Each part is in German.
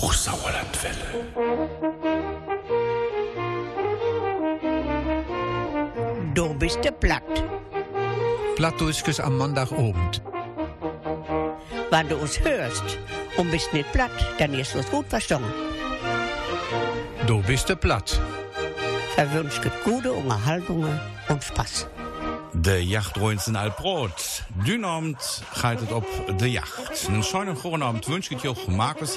Hochsauerlandwelle. Du bist der platt. Plattdeutsches am Montagabend. Wenn du uns hörst und bist nicht platt, dann ist uns gut verstanden. Du bist der platt. Verwünscht gute Unterhaltungen und Spaß. De jachtdroinsen Albrot. Dünabend gaat het op de jacht. Een schönen goede avond wünscht ich auch Markus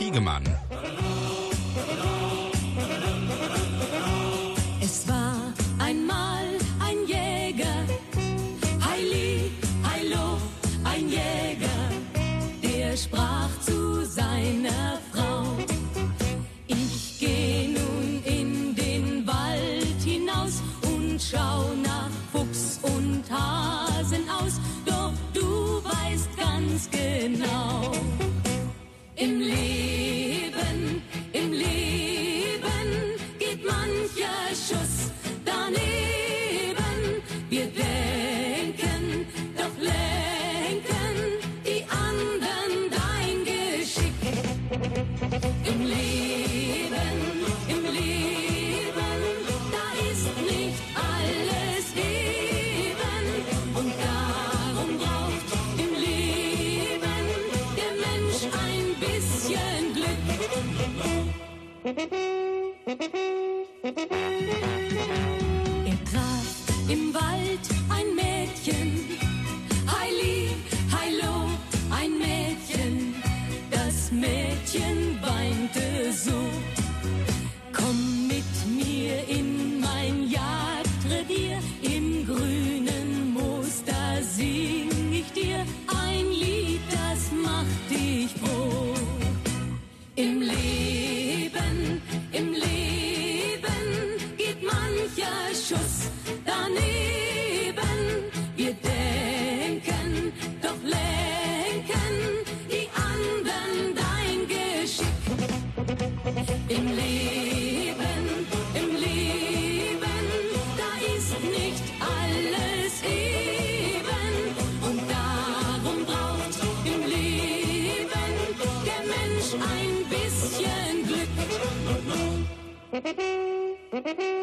azul Beep beep beep.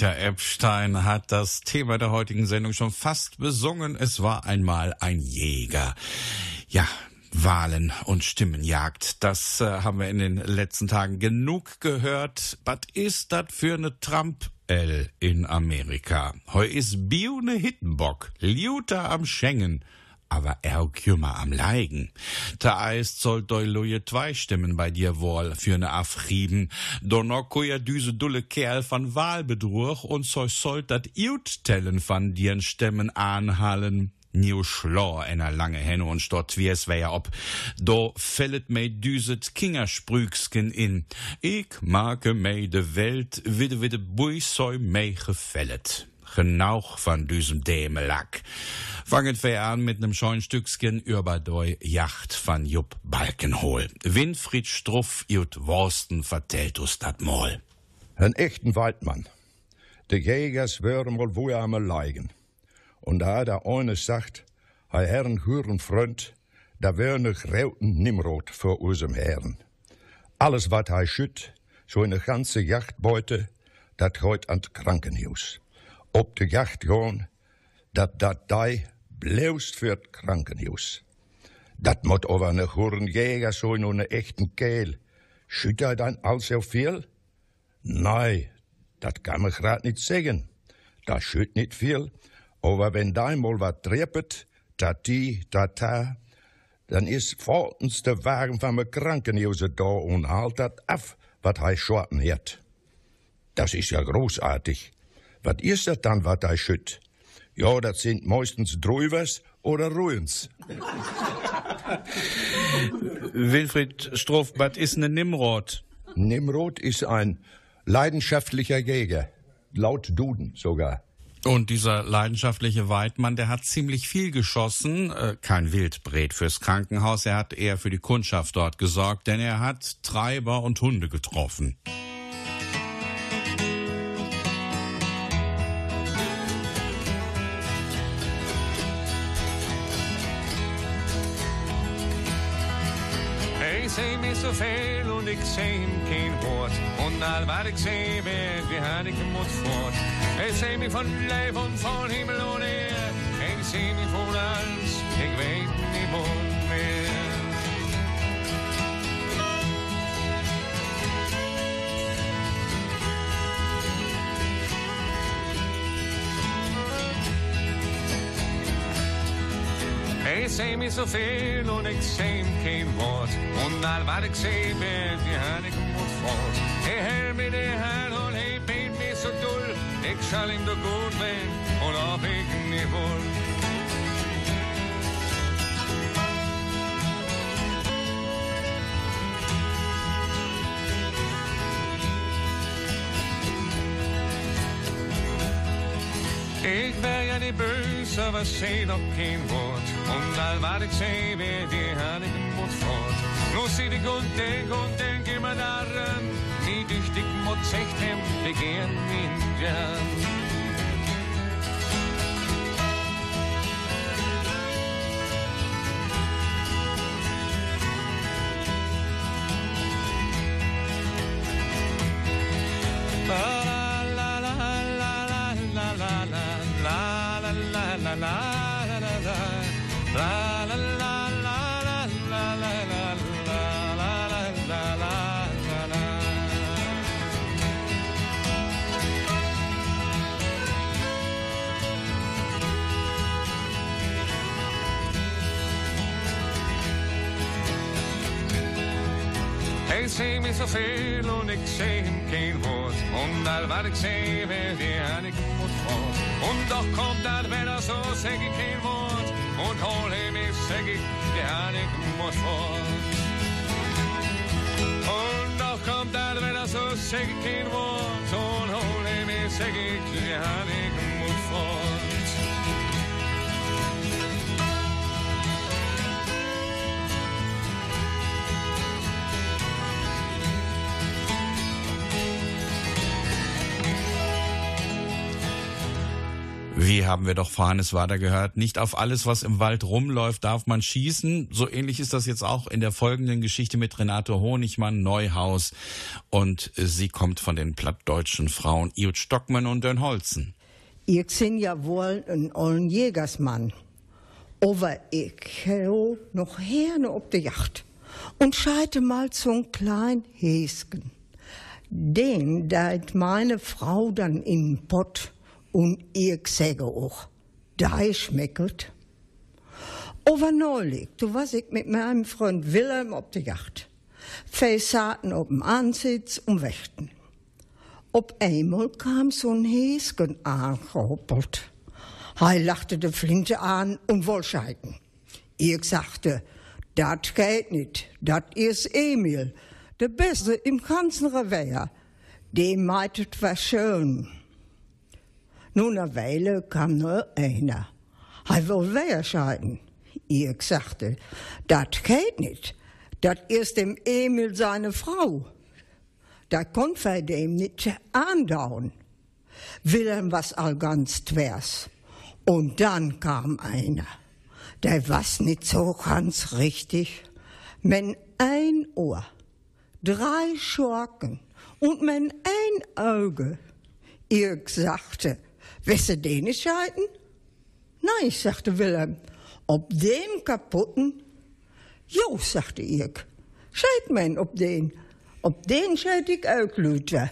Katja Epstein hat das Thema der heutigen Sendung schon fast besungen. Es war einmal ein Jäger. Ja, Wahlen und Stimmenjagd. Das äh, haben wir in den letzten Tagen genug gehört. Was ist das für eine Trump? In Amerika. Heu is Bio ne Hittenbock, Liuter am Schengen, aber er kümmer am Leigen. Ta eist soll doi loje zwei Stimmen bei dir wohl für ne Afriben. Donoko ja düse dulle Kerl van Wahlbedruch und so sollt dat Iut tellen van dirn Stimmen anhallen. New Schlor einer lange Henne und stott wie es wär ob. Do fället mei düset Kingersprügsken in. Ich mag mei de Welt, widde widde buisoi mei gefället. Genauch van düsem Dämelack. Fangen wir an mit nem scheuen Stücksken über doi Yacht van Jupp Balkenhol. Winfried Struff jut Worsten vertellt us dat mal. Een echten Waldmann. De Jägers wären wohl wo am Leigen. Und da der eine sagt, hei Herren huren Freund, da wär ne grauten Nimrod vor unserem Herren. Alles wat hei schütt, so eine ganze Jachtbeute, dat heut an Krankenhaus. Ob de Jacht gehen, dat dat dei bleust für t Krankenhaus. Dat moet over een goede jäger zijn und een echten Kehl. Schütt er dann al so viel? Nee, dat kan me grad niet zeggen. Dat schütt niet viel. Aber wenn da mal wat treppet, tati, tata, dan is volgens de wagen van mijn krankenhuizen da und haalt dat af wat hij schorten heeft. Das ist ja großartig. Was ist das dann, was hij schütt? Ja, das sind meistens Drüvers oder Ruins. Wilfried Struff, was ist eine Nimrod? Nimrod ist ein leidenschaftlicher Jäger. Laut Duden sogar. Und dieser leidenschaftliche Weidmann, der hat ziemlich viel geschossen. Äh, kein Wildbret fürs Krankenhaus, er hat eher für die Kundschaft dort gesorgt, denn er hat Treiber und Hunde getroffen. så fel och liksom kein Wort. Und all vad jag säger vi har inte mot fort Ich seh mich von Leib und von himmel und Erde. Ich seh mich från alls, ich vet mig bort Hij zei me zoveel en ik zei hem geen woord. En al wat ik zei werd, die had ik moet voort. Hij held me de hand en hij beet me zo dol. Ik zal hem de goed ben, en of ik niet wil. Ik ben ja niet er was zei nog geen woord. En al wat ik zei die had ik moet voort. Nu zit ik en denk en denk mijn arm. Niet dus ik moet zegt hem, ik geen in jam. så fel hon eksamen hårt Hon där var eksamen, det är inte mot fart Hon dock kom där med så säger kan vårt. Hon håller hem i säger, det är inte mot fart Hon dock kom där med så säger kan vårt. Hon håller hem i säger, Wie haben wir doch vor Hannes Wader gehört, nicht auf alles, was im Wald rumläuft, darf man schießen. So ähnlich ist das jetzt auch in der folgenden Geschichte mit Renate Honigmann, Neuhaus. Und sie kommt von den plattdeutschen Frauen Iut Stockmann und Dörn Holzen. Ich bin ja wohl ein ollen Jägersmann. Aber ich hau noch gerne auf der Yacht und scheite mal zum kleinen Häsken. Den deit meine Frau dann in den Pott und ich sage auch, da schmeckelt. Aber neulich, du was ich mit meinem Freund Wilhelm auf der Yacht. Wir saßen auf dem Ansitz und wächten. Op einmal kam so'n Häsken aangehoppelt. Hij lachte de Flinte aan und wollte scheiden. Ich sagte, dat geht nicht, dat is Emil, der Beste im ganzen Revier. Dem meitet was schön. Nun eine Weile kam nur einer. Hij will wer scheiden. Ich sagte, dat geht nicht, dat is dem Emil seine Frau. Da konnt wir dem nicht andauen. Wilhelm was all ganz twers. Und dann kam einer. Der was nicht so ganz richtig. Men ein Ohr, drei Schorken und men ein Auge. Ich sagte, wisse den? Nein, sagte Wilhelm, ob den kaputten, Jo, sagte ich. Scheit men op den. Op den scheit ik Lüte.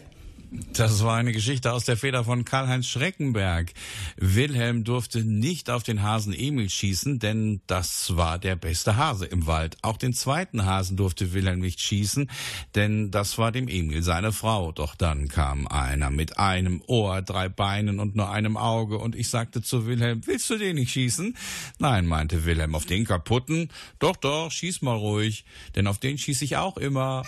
Das war eine Geschichte aus der Feder von Karl-Heinz Schreckenberg. Wilhelm durfte nicht auf den Hasen Emil schießen, denn das war der beste Hase im Wald. Auch den zweiten Hasen durfte Wilhelm nicht schießen, denn das war dem Emil seine Frau. Doch dann kam einer mit einem Ohr, drei Beinen und nur einem Auge und ich sagte zu Wilhelm, willst du den nicht schießen? Nein, meinte Wilhelm, auf den kaputten? Doch, doch, schieß mal ruhig, denn auf den schieß ich auch immer.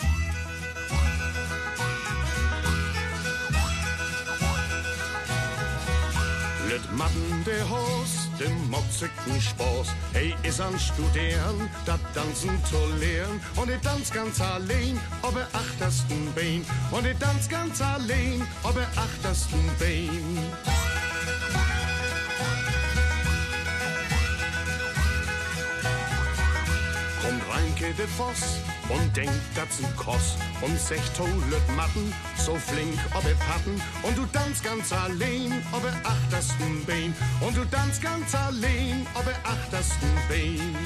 Lüt Matten de Haus, dem motzigen Spaß. Hey, is an Studieren, dat Tanzen zu lehren. Und ich tanz ganz allein, ob er achtersten Bein. Und ich tanz ganz allein, ob er achtersten Bein. Reinke de Voss und denkt, ein Koss und secht tolet Matten, so flink ob er patten. Und du tanzt ganz allein, ob er achtersten Bein. Und du tanzt ganz allein, ob er achtersten Bein.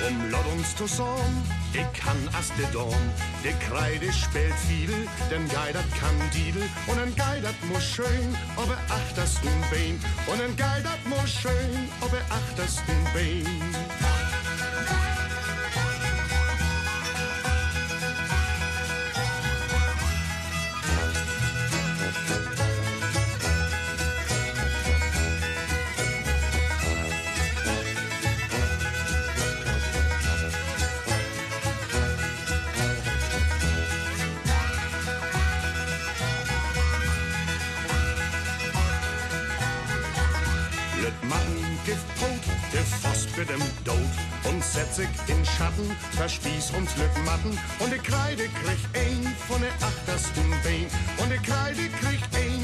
Komm, lass uns zusammen, ich kann Astedorn, der Kreide spielt viel, denn Geidert kann Didel und ein Geidert muss schön, ob er achtersten Bein und ein Geidert muss schön, ob er achtersten Bein. 40 in Schatten, verspieß ums Lippenmatten. Und die Kreide kriegt ein von der achtersten Bein. Und die Kreide kriegt ein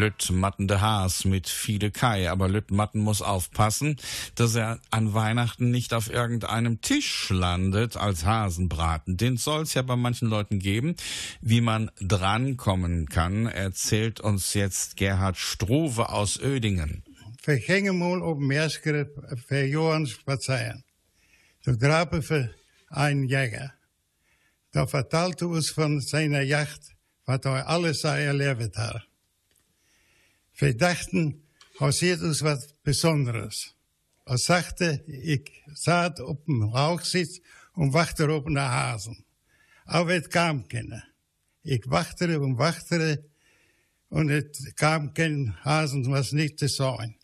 Lüttmatten de Haas mit Fiede Kai. Aber Lüttmatten muss aufpassen, dass er an Weihnachten nicht auf irgendeinem Tisch landet als Hasenbraten. Den soll es ja bei manchen Leuten geben. Wie man drankommen kann, erzählt uns jetzt Gerhard Struve aus Ödingen. We gingen mal op Meerskere voor Johan spazieren. Toen trafen we een jäger. Da vertelde uns von seiner Yacht, was er alles erlebt hat. Wir dachten, passiert uns was Besonderes. Er sagte, ich saß auf dem Rauchsitz und wachte auf den Hasen. Aber es kam keiner. Ich wachte und wachte und es kam kein Hasen, was nicht zu sein.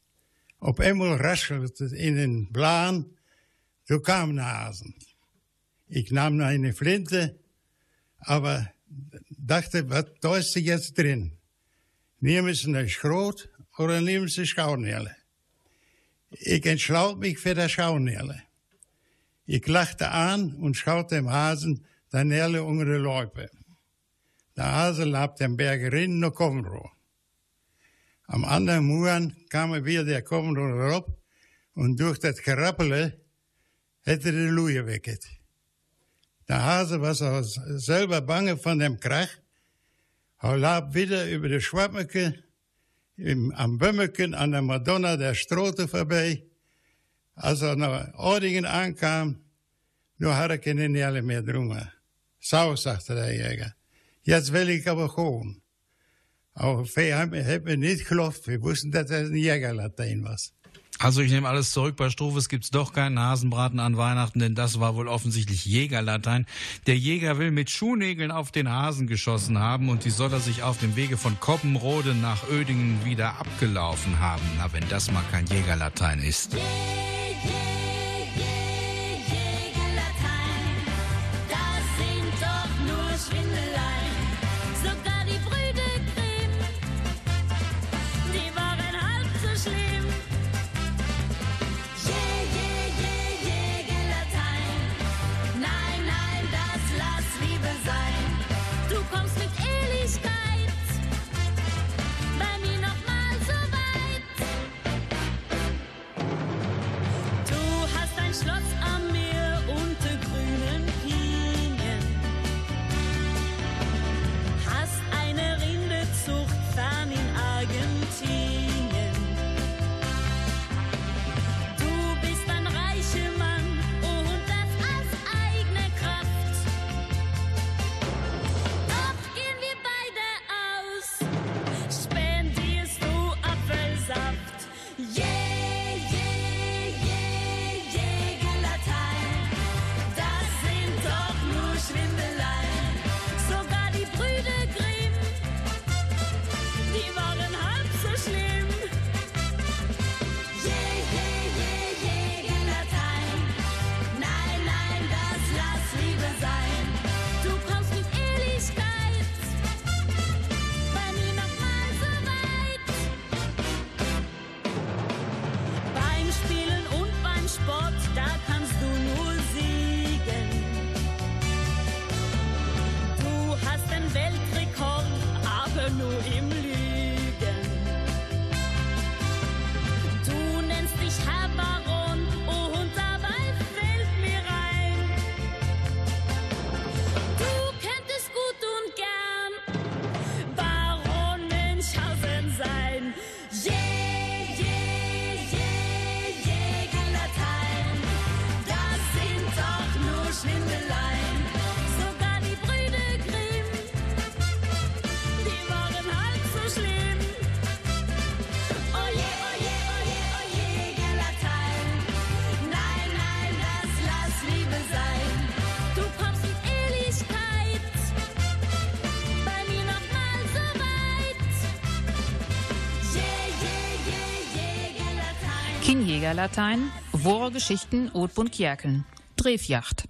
Op einmal raschelte in den Plan, so kam ein Hasen. Ich nahm eine Flinte, aber dachte, was da ist jetzt drin? Nehmen Sie eine Schrot oder nehmen Sie Schaunähle? Ich entschloss mich für das Schaunähle. Ich lachte an und schaute dem Hasen der Nähle unter die Läupe. Der Hase lag den Berg rein nach Komro. Am anderen Morgen kam wieder der Komro rauf und durch das Gerappele hätte die Luje wecket. Der Hase war so selber bange von dem Krach. Er lag wieder über die Schwammeke im, am Bömmeken an der Madonna der Strote vorbei. Als er nach Ordingen ankam, nu had ik geen Nähle mehr drungen. Zo, sagte der Jäger. Jetzt will ich aber gehen. Aber wir haben, haben nicht geglaubt. Wir wussten, dass das ein Jägerlatein war. Also ich nehme alles zurück. Bei Struve es gibt's doch keinen Hasenbraten an Weihnachten, denn das war wohl offensichtlich Jägerlatein. Der Jäger will mit Schuhnägeln auf den Hasen geschossen haben und die soll er sich auf dem Wege von Koppenrode nach Ödingen wieder abgelaufen haben. Na, wenn das mal kein Jägerlatein ist. Jägerlatein, Kinjägerlatein, Wore Geschichten od Bunkjerken. Drehfjacht.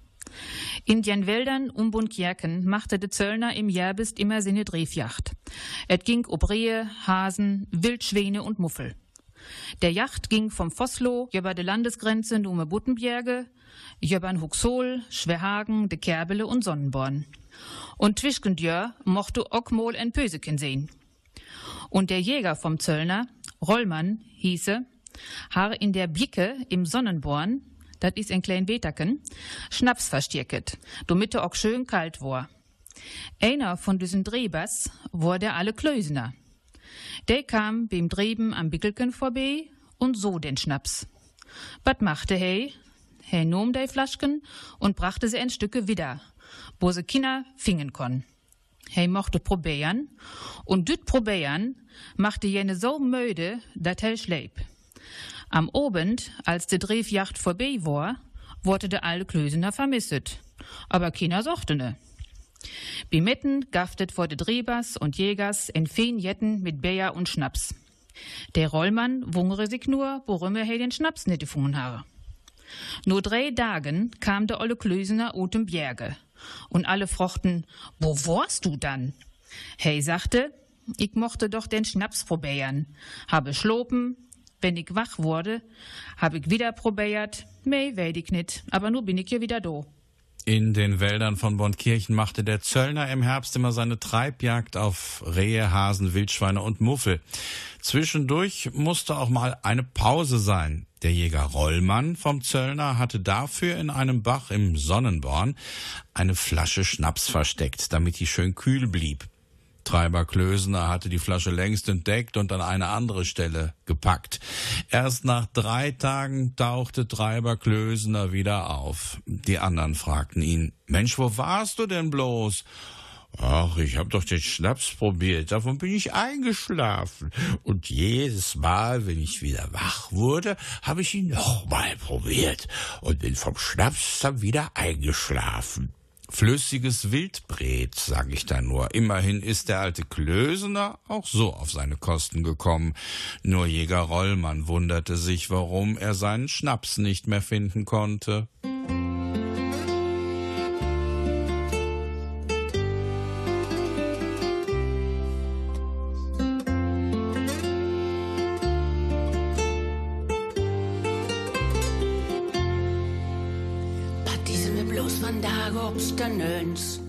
In den Wäldern um Bunkjerken machte de Zöllner im Järbist immer seine Drehfjacht. Et ging ob Rehe, Hasen, Wildschwäne und Muffel. Der Jacht ging vom Vossloh über de Landesgrenze nume Buttenbjerge, jöbern Huxol, Schwerhagen, de Kerbele und Sonnenborn. Und Twischkendjör mochte Ockmol en Pöseken sehen. Und der Jäger vom Zöllner, Rollmann, hieße, har in der Bicke im Sonnenborn, dat is ein klein Wetaken, Schnaps verstierket, damit er auch schön kalt war. Einer von diesen Drehbers war der alle Klösener. Der kam beim Dreben am Bickelken vorbei und so den Schnaps. Wat machte he? He nahm de Flaschken und brachte sie ein Stücke wieder, wo se Kinder fingen kon. He mochte probieren und düt probieren machte jene so müde, dat he schleep. Am Abend, als de Drehfjacht vorbei war, wurde de alle Klösener vermisset. Aber keiner sochte ne. Bimetten gaftet vor de Drehbers und Jägers en feen Jetten mit Bayer und Schnaps. Der Rollmann wungere sich nur, worum er den Schnaps nicht gefunden habe. Nur drei Tagen kam der olle Klösener im Bjerge. Und alle frochten, wo warst du dann? Hey sagte, ich mochte doch den Schnaps probieren. Habe schlopen, wenn ich wach wurde, habe ich wieder probiert. Mei, weet ich nit, aber nu bin ich ja wieder do. In den Wäldern von Bontkirchen machte der Zöllner im Herbst immer seine Treibjagd auf Rehe, Hasen, Wildschweine und Muffel. Zwischendurch musste auch mal eine Pause sein. Der Jäger Rollmann vom Zöllner hatte dafür in einem Bach im Sonnenborn eine Flasche Schnaps versteckt, damit die schön kühl blieb. Treiber Klösener hatte die Flasche längst entdeckt und an eine andere Stelle gepackt. Erst nach drei Tagen tauchte Treiber Klösener wieder auf. Die anderen fragten ihn, Mensch, wo warst du denn bloß? Ach, ich hab doch den Schnaps probiert, davon bin ich eingeschlafen. Und jedes Mal, wenn ich wieder wach wurde, habe ich ihn nochmal probiert und bin vom Schnaps dann wieder eingeschlafen. Flüssiges Wildbret, sag ich da nur. Immerhin ist der alte Klösener auch so auf seine Kosten gekommen. Nur Jäger Rollmann wunderte sich, warum er seinen Schnaps nicht mehr finden konnte. Vandaag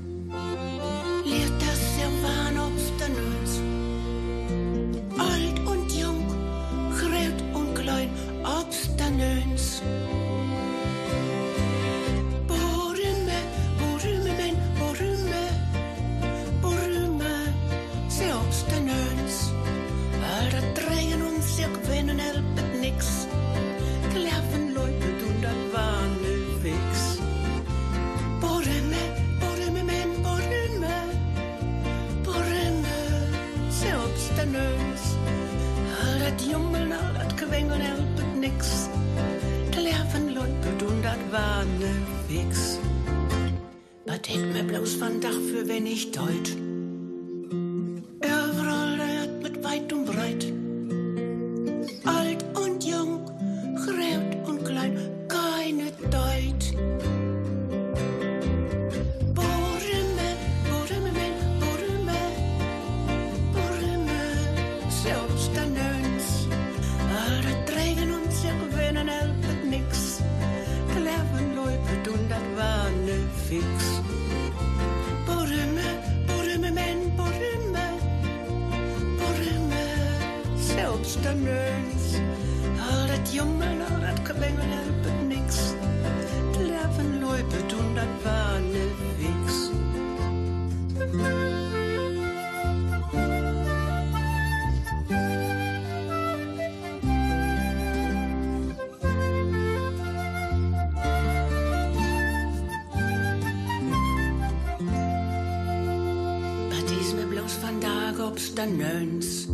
op de neus.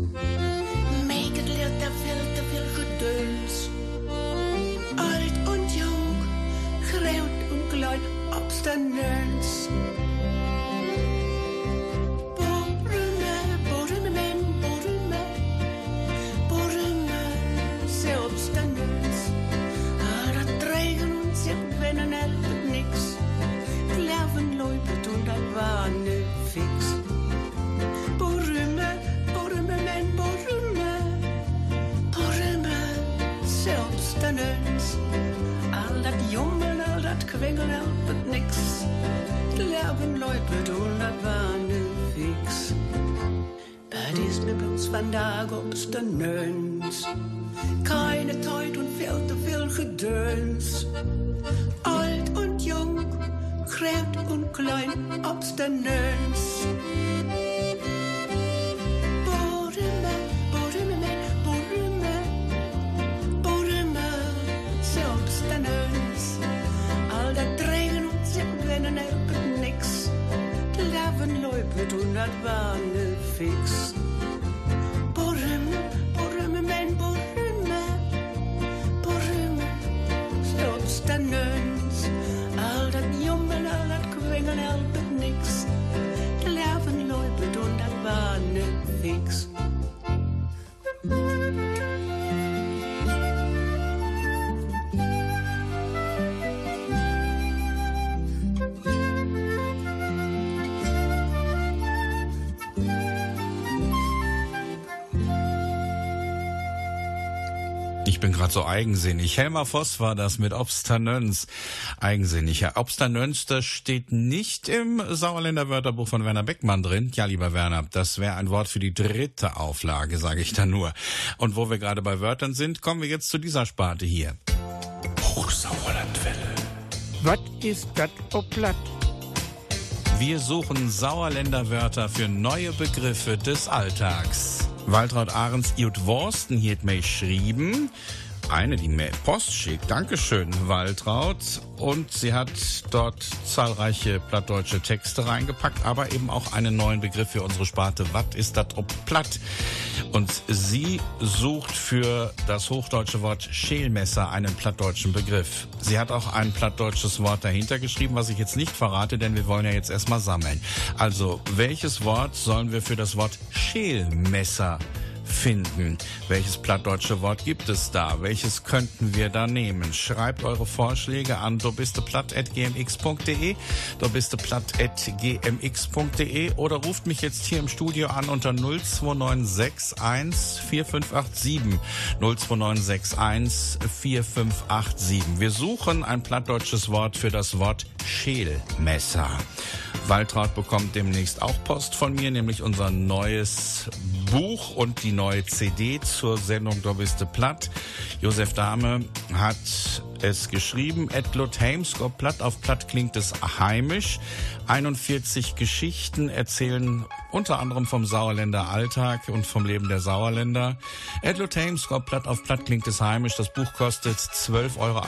Leert er veel te veel gedeuns. Alt und jong, groot und klein op de. Bin gerade so eigensinnig. Helmer Voss war das mit Obsternöns. Eigensinnig. Ja, Obsternöns, das steht nicht im Sauerländer Wörterbuch von Werner Beckmann drin. Ja, lieber Werner, das wäre ein Wort für die dritte Auflage, sage ich da nur. Und wo wir gerade bei Wörtern sind, kommen wir jetzt zu dieser Sparte hier. Hochsauerlandwelle. Was ist das ob platt? Wir suchen Sauerländer Wörter für neue Begriffe des Alltags. Waltraud Ahrens Jut Worsten hier hat mir geschrieben. Eine, die mir Post schickt. Dankeschön, Waltraud. Und sie hat dort zahlreiche plattdeutsche Texte reingepackt, aber eben auch einen neuen Begriff für unsere Sparte. Was ist das ob platt? Und sie sucht für das hochdeutsche Wort Schälmesser einen plattdeutschen Begriff. Sie hat auch ein plattdeutsches Wort dahinter geschrieben, was ich jetzt nicht verrate, denn wir wollen ja jetzt erstmal sammeln. Also, welches Wort sollen wir für das Wort Schälmesser finden. Welches plattdeutsche Wort gibt es da? Welches könnten wir da nehmen? Schreibt eure Vorschläge an dobisteplatt.gmx.de, dobisteplatt.gmx.de oder ruft mich jetzt hier im Studio an unter 02961 4587 02961 4587. Wir suchen ein plattdeutsches Wort für das Wort Schälmesser. Waltraud bekommt demnächst auch Post von mir, nämlich unser neues Buch und die neue CD zur Sendung Da bist du platt. Josef Dahme hat es geschrieben. Edlot Heimskop platt auf platt klingt es heimisch. 41 Geschichten erzählen unter anderem vom Sauerländer Alltag und vom Leben der Sauerländer. Edlot Heimskop platt auf platt klingt es heimisch. Das Buch kostet 12,80 Euro,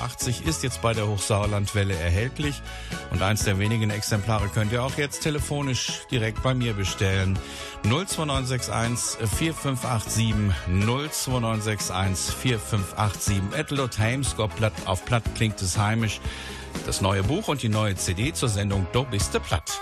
ist jetzt bei der Hochsauerlandwelle erhältlich. Und eins der wenigen Exemplare könnt ihr auch jetzt telefonisch direkt bei mir bestellen. 02961 4587 02961 4587 Edlot Heimskop platt auf platt klingt es heimisch. Das neue Buch und die neue CD zur Sendung Do bist du platt.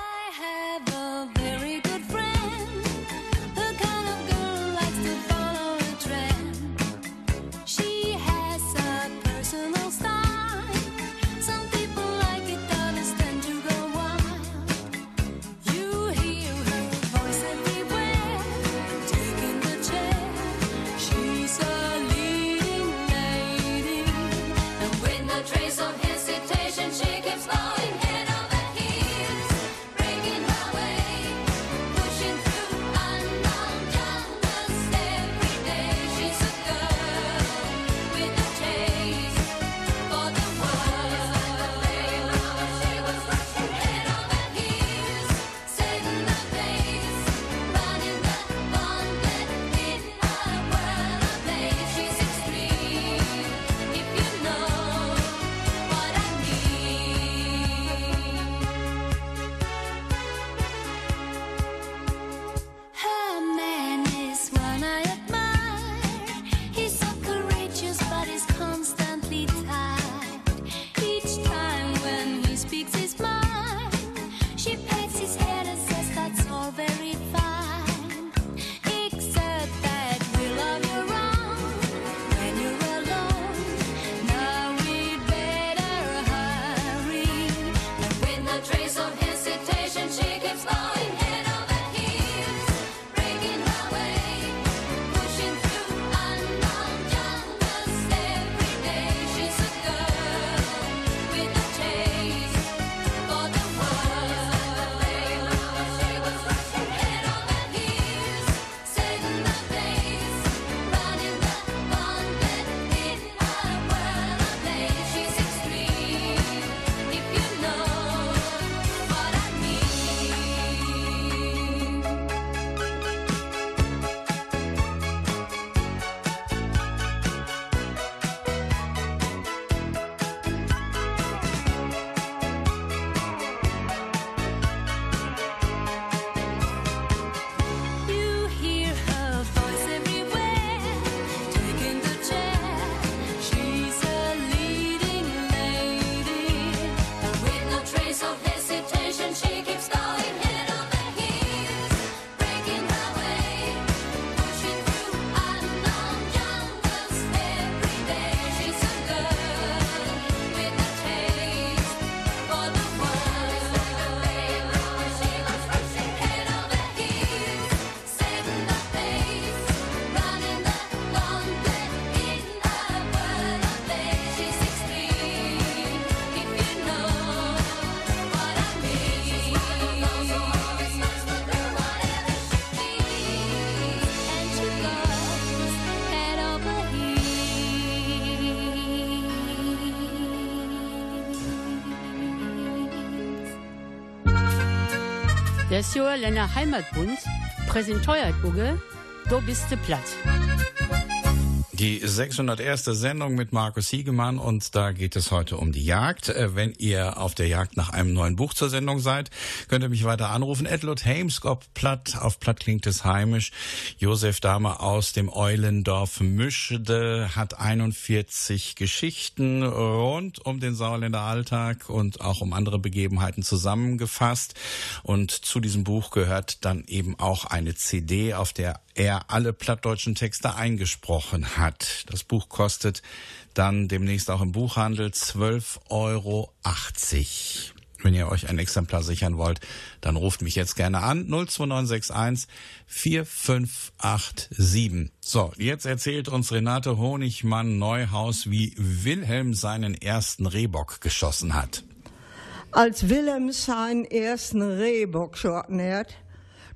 Jahr Länder Heimatbund präsentiert Uge, du bist platt. Die 601. Sendung mit Markus Hiegemann und da geht es heute um die Jagd. Äh, Wenn ihr auf der Jagd nach einem neuen Buch zur Sendung seid, könnt ihr mich weiter anrufen. Edlund Heimskop Platt, auf Platt klingt es heimisch. Josef Dahmer aus dem Eulendorf Mischede hat 41 Geschichten rund um den Sauerländer Alltag und auch um andere Begebenheiten zusammengefasst. Und zu diesem Buch gehört dann eben auch eine CD, auf der er alle plattdeutschen Texte eingesprochen hat. Das Buch kostet dann demnächst auch im Buchhandel 12,80 Euro. Wenn ihr euch ein Exemplar sichern wollt, dann ruft mich jetzt gerne an 02961 4587. So, jetzt erzählt uns Renate Honigmann Neuhaus, wie Wilhelm seinen ersten Rehbock geschossen hat. Als Willem seinen ersten Rehbock schoten hat,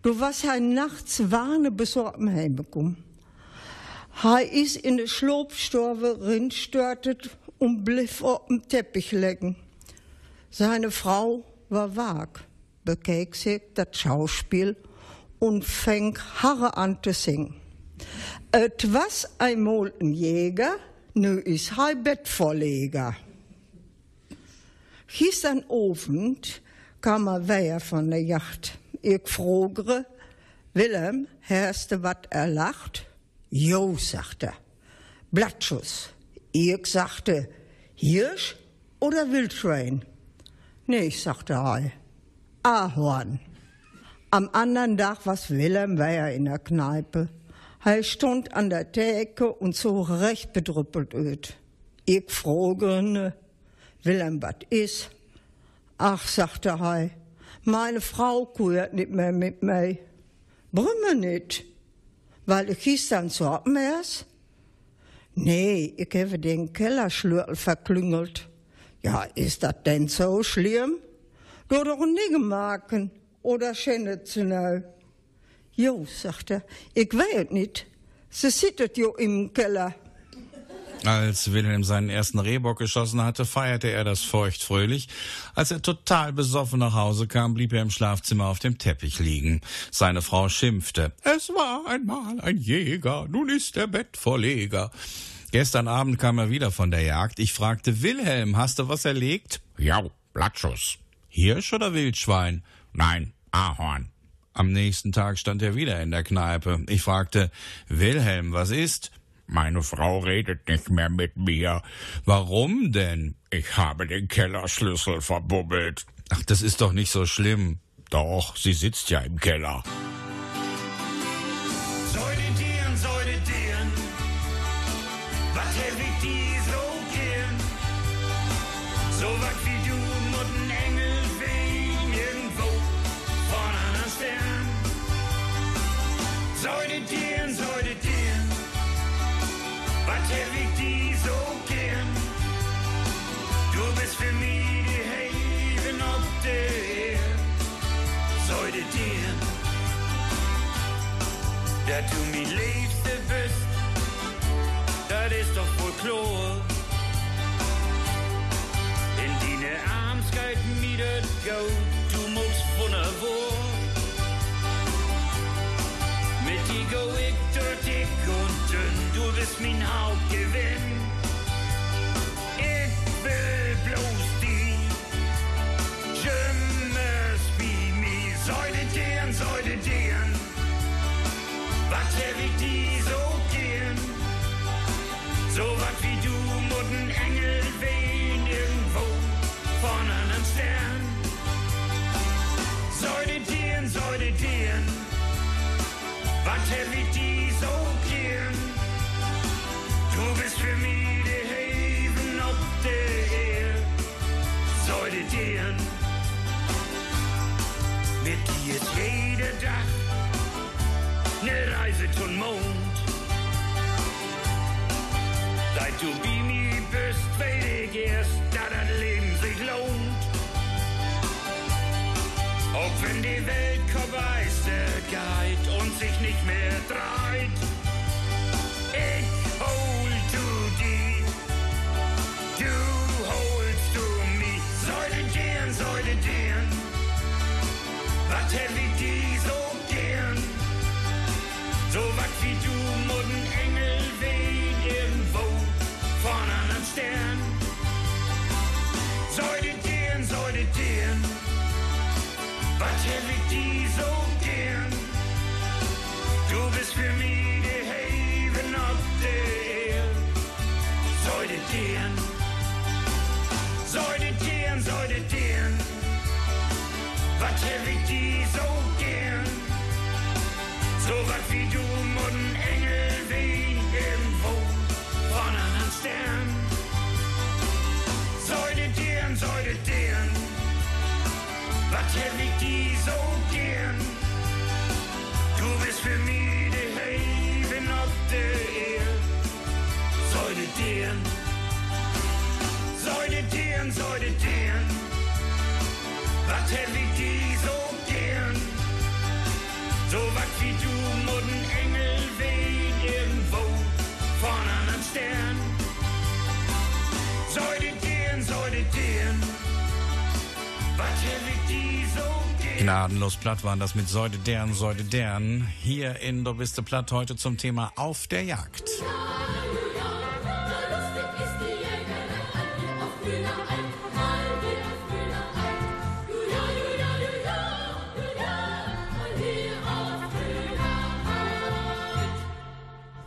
du was hij nachts warne besorgt heimgekommen. Hij is in de sloopstorve rinstörtet und blieb auf dem Teppich liegen. Seine Frau war wag, bekeek sich das Schauspiel und fing Harre an zu singen. Et was einmal ein Jäger, nu is hij Bettvorleger. Gisteren Abend kam er weer van de jacht. Ik fragere, Willem, herste wat er lacht? Jo, sagte er. Blattschuss. Ich sagte, Hirsch oder Wildschwein? Nee, sagte er. Ahorn. Am anderen Tag was Willem war in der Kneipe. Er stund an der Theke und so recht bedrüppelt öd. Ich frage ne, Willem, was is? Ach, sagte er, meine Frau kuert nicht mehr mit mir. Brümme nicht, weil ich gestern so abmers? Nee, ich habe den Kellerschlürtel verklüngelt. Ja, ist das denn so schlimm? Du doch nicht machen oder neu. Jo, sagt er, ich weiß nicht. Sie sittet jo im Keller. Als Wilhelm seinen ersten Rehbock geschossen hatte, feierte er das feuchtfröhlich. Als er total besoffen nach Hause kam, blieb er im Schlafzimmer auf dem Teppich liegen. Seine Frau schimpfte. Es war einmal ein Jäger, nun ist er Bettvorleger. Gestern Abend kam er wieder von der Jagd. Ich fragte, Wilhelm, hast du was erlegt? Ja, Blattschuss. Hirsch oder Wildschwein? Nein, Ahorn. Am nächsten Tag stand er wieder in der Kneipe. Ich fragte, Wilhelm, was ist? Meine Frau redet nicht mehr mit mir. Warum denn? Ich habe den Kellerschlüssel verbubbelt. Ach, das ist doch nicht so schlimm. Doch, sie sitzt ja im Keller. Dass du mi Liebste bist, das ist doch wohl klar. In deine Arms geht mir das Gold, du musst wunderbar. Mit dir go ich durch dick und dünn, du bist mein Hauptgewinn. Was hab ich die so gern? Du bist für mich die Haven auf der Erde. Säudetieren. Mit dir ist jeder Tag ne Reise zum Mond. Seit du bei mir bist, weiß ich erst, dass das Leben sich lohnt. Auch wenn die Welt vorbeister geht und sich nicht mehr dreht. Ich hol du die, du holst du mich. Säudetieren, säudetieren, was hab was hätte ich die so gern? Du bist für mich die Haven of the Erde. Säudet gern, Soll dir säudet gern. Was hätte ich die so gern? So was wie du und ein Engel wie irgendwo von einem Stern. Säudet gern, säudet gern ich hab ich die so gern. Du bist für mich die Haven auf der Erde. Säude deren, säude deren, säude deren. Was hab Gnadenlos platt waren das mit Säude deren, Säude deren. Hier in Du bist platt heute zum Thema Auf der Jagd.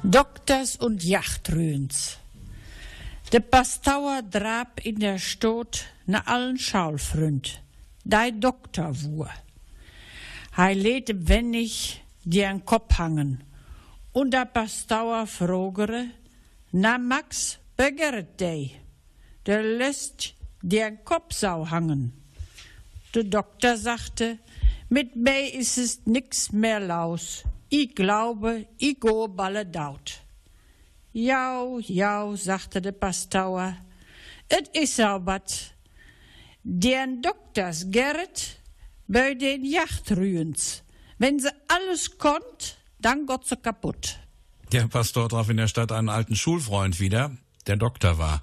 Doktors und Jachtrühns. De Pastauer drab in der Stot na allen Schaulfründ, dei Doktor wur. Hei lete wennig die an Kopf hangen, und der Pastauer frogere, na Max, begeret dei, der lässt die an Kopfsau hangen. Der Doktor sagte, mit mei is es nix mehr laus. Ich glaube, ich go balle daut. Jau, jau, sagte der Pastauer, et is au wat. Den Doktors Gerrit bei den Jachtrühens. Wenn sie alles konnt, dann gott sie kaputt. Der Pastor traf in der Stadt einen alten Schulfreund wieder, der Doktor war.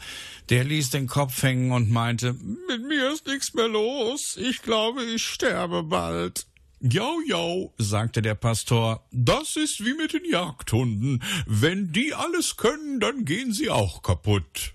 Der ließ den Kopf hängen und meinte, mit mir ist nichts mehr los. Ich glaube, ich sterbe bald. Jau, jau, sagte der Pastor, das ist wie mit den Jagdhunden. Wenn die alles können, dann gehen sie auch kaputt.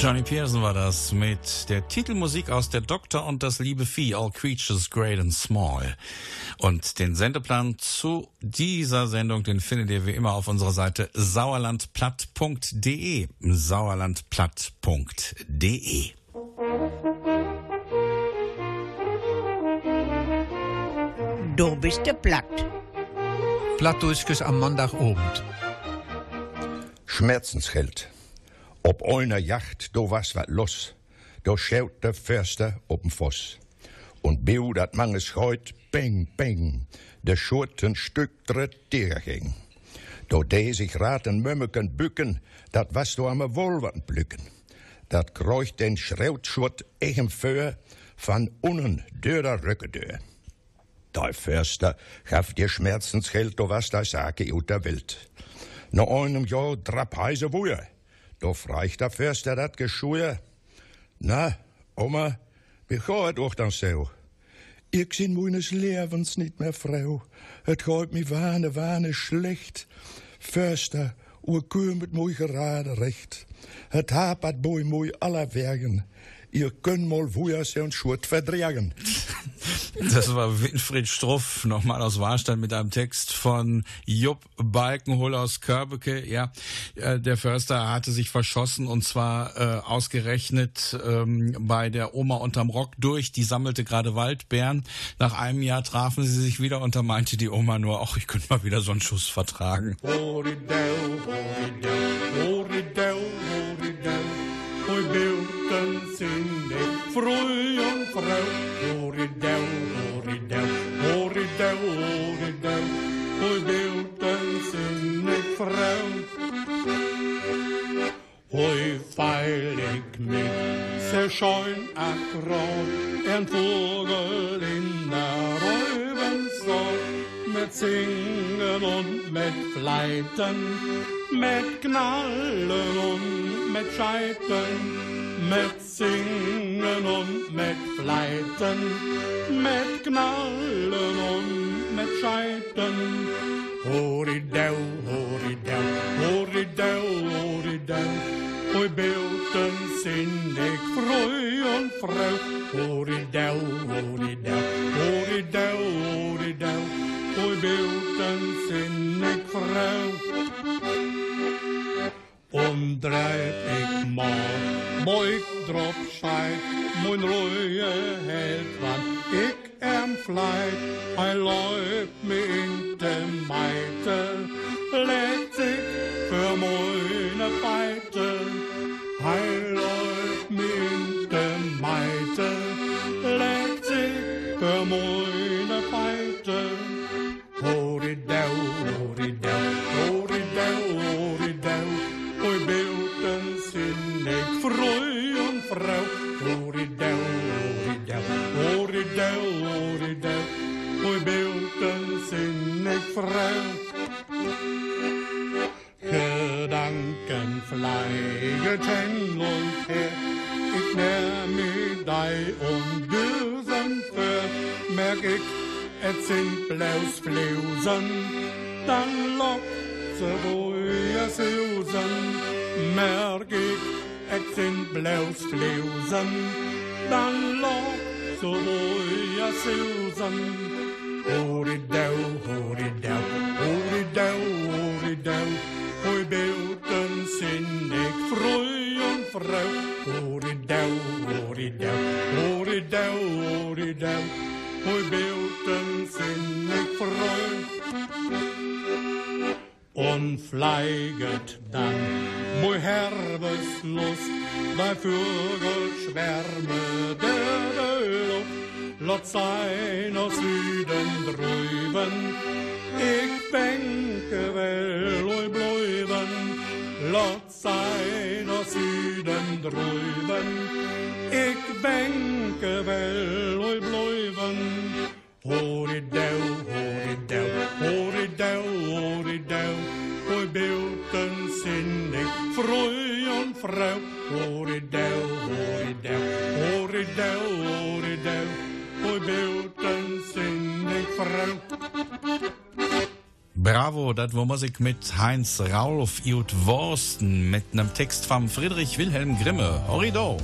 Johnny Pearson war das mit der Titelmusik aus Der Doktor und das liebe Vieh, All Creatures Great and Small. Und den Sendeplan zu dieser Sendung, den findet ihr wie immer auf unserer Seite sauerlandplatt.de. sauerlandplatt.de. Du bist der Platt. Plattdurchges am Montagabend. Schmerzensheld. Op einer Jacht, do was wat los. Do schaut der Förster op'n Voss. Und biu dat manges Scheut, beng, beng, de Schurten Stück dret ging. Do de sich raten Mömmeken bücken, dat was do am Wolvern blücken. Dat kreucht den Schrautschurt echem Föhr, van unnen dörer Röcke dör. Der Förster gaf dir Schmerzensgeld, do was da sage ut der Welt. No einem Jahr drap heise Wuhe. Do freicht der Förster dat Geschue. Na, Oma, wie gaat het ook dan zo? Ik zie meines Lebens niet meer vrouw. Het gaat me wane, wane slecht. Förster, oer kümmert mooi gerade recht. Het hapert boy mooi aller Wergen. Ihr könnt mal woher se und Schurt verdragen. Das war Winfried Struff, nochmal aus Warstein mit einem Text von Jupp Balkenhol aus Körbeke. Ja, äh, der Förster hatte sich verschossen und zwar äh, ausgerechnet ähm, bei der Oma unterm Rock durch. Die sammelte gerade Waldbeeren. Nach einem Jahr trafen sie sich wieder und da meinte die Oma nur, ach, ich könnte mal wieder so einen Schuss vertragen. Horidel, horidel, horidel, Hoi feil ik mit, se scheun akkurat. En vogel in der Räubensorg. Mit Singen und mit Fleiten, mit Knallen und mit Scheiten, mit Singen und mit Fleiten, mit Knallen und mit Scheiten. Horidau, horidau, horidau, horidau, Hoi beelden zin ik vroei en vrouw. Horidau, horidau, horidau, horidau, Hoi beelden zin ik vrouw. Omdraait ik maar, mooi drop scheid, mijn rode held, want ik am vlijt. Hij loopt me in de mijten, es sind bloß Flausen. Dann lockt ze woja susen. Merk ich, es sind bloß Flausen. Dann lockt ze woja susen. Ik ben wel, ooit blijven. Bravo, das war Musik mit Heinz Raulf Jut Worsten mit einem Text von Friedrich Wilhelm Grimme. Horido.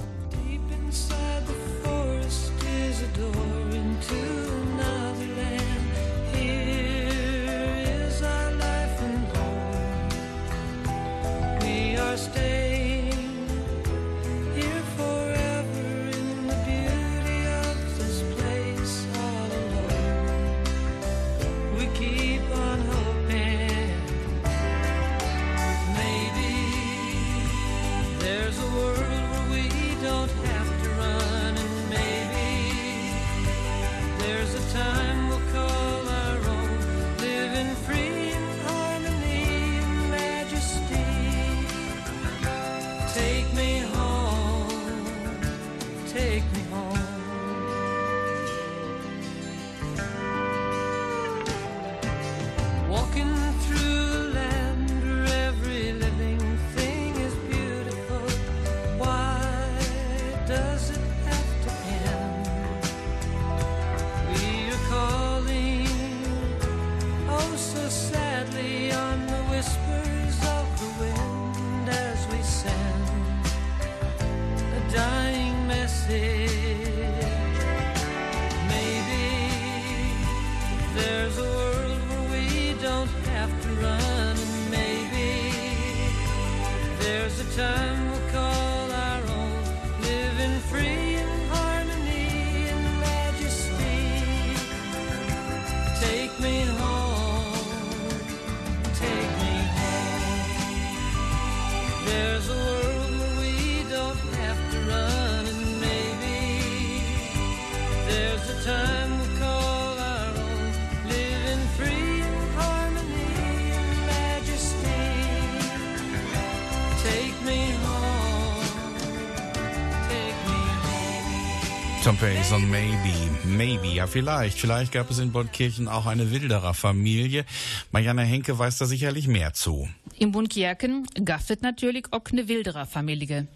Tom Payson, maybe, maybe, ja vielleicht. Vielleicht gab es in Bontkirchen auch eine Wilderer-Familie. Marianne Henke weiß da sicherlich mehr zu. In Bunkjerken gaftet natürlich auch eine Wilderer-Familie.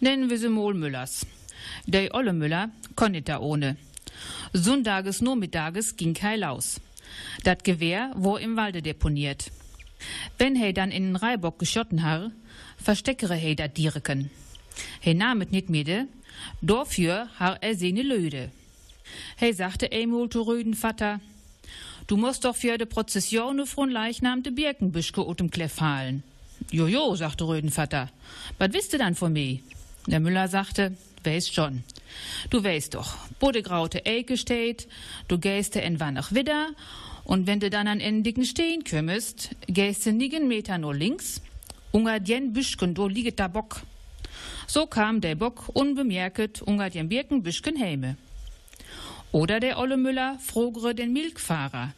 Nennen wir sie mal Müllers. Der Olle Müller kon nicht da ohne. Sonntages nur mittages ging kein Laus. Dat Gewehr wo im Walde deponiert. Wenn he dann in den Reibock geschotten har, versteckere he dat Direken. He namet nit mide, dafür har er seine Löde. He sagte einmal zu rüden Vater, du musst doch für de Prozession von Leichnam de Birkenbüschke utem Kleff halen. Jojo, sagte rüden Vater, was wisst du dann von mir? Der Müller sagte, weißt schon. Du weißt doch, wo de graute Ecke steht, du gehst en nach wieder, und wenn du dann an en dicken Stehen kümmest, gehst du nigen Meter nur links, unter den Büschken, do liegt der Bock. So kam der Bock unbemerket unter den Birkenbüschken heime. Oder der Olle Müller frogere den Milchfahrer.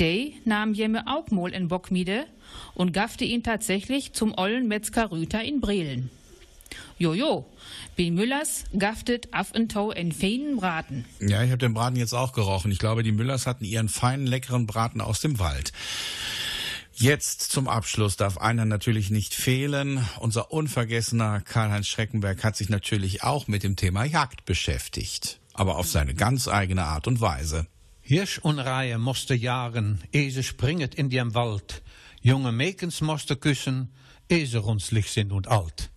Der nahm jemme auch mal en Bock miede und gaffte ihn tatsächlich zum ollen Metzger Rüter in Brelen. Jojo, wie Müllers gaftet auf en Tau en feinen Braten. Ja, ich habe den Braten jetzt auch gerochen. Ich glaube, die Müllers hatten ihren feinen, leckeren Braten aus dem Wald. Jetzt zum Abschluss darf einer natürlich nicht fehlen. Unser unvergessener Karl-Heinz Schreckenberg hat sich natürlich auch mit dem Thema Jagd beschäftigt. Aber auf seine ganz eigene Art und Weise. Hirsch und Reihe musste jagen, ehe sie springet in dem Wald. Junge Mäkens musste küssen, ehe sie runzlig sind und alt.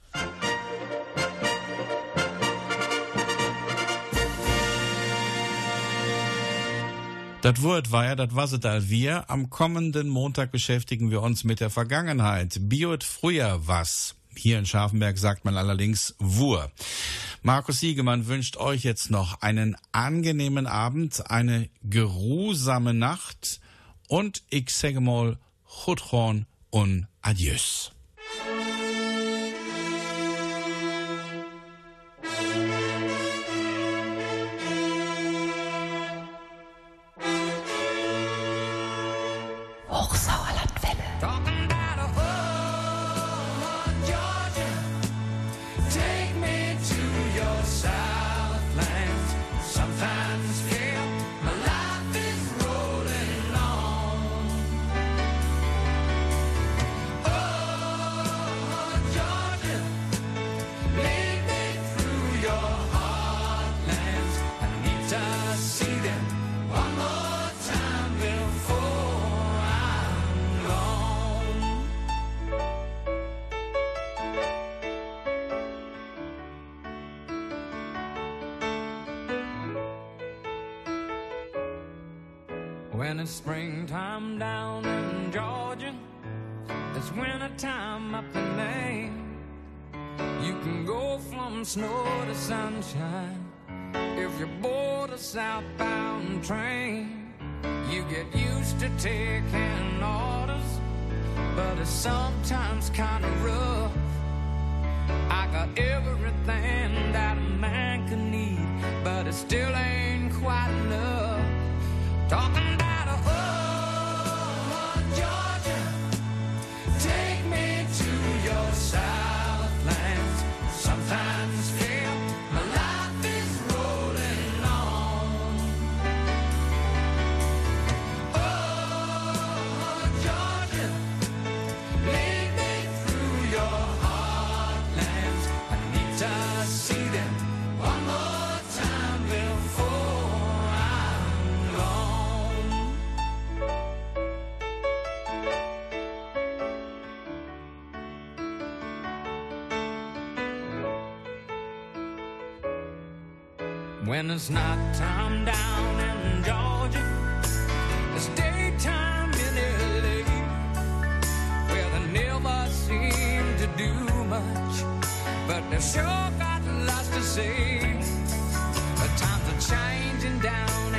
Das Wort war ja, das was es all wir. Am kommenden Montag beschäftigen wir uns mit der Vergangenheit. Biot früher was. Hier in Scharfenberg sagt man allerdings Wur. Markus Siegemann wünscht euch jetzt noch einen angenehmen Abend, eine geruhsame Nacht und ich sage mal Chutron und Adieus. Springtime down in Georgia, it's wintertime up in Maine. You can go from snow to sunshine if you board a southbound train. You get used to taking orders, but it's sometimes kind of rough. I got everything that a man can need, but it still When it's not time down in Georgia, it's daytime in LA, where they never seem to do much, but they sure got lots to say. The times are changing down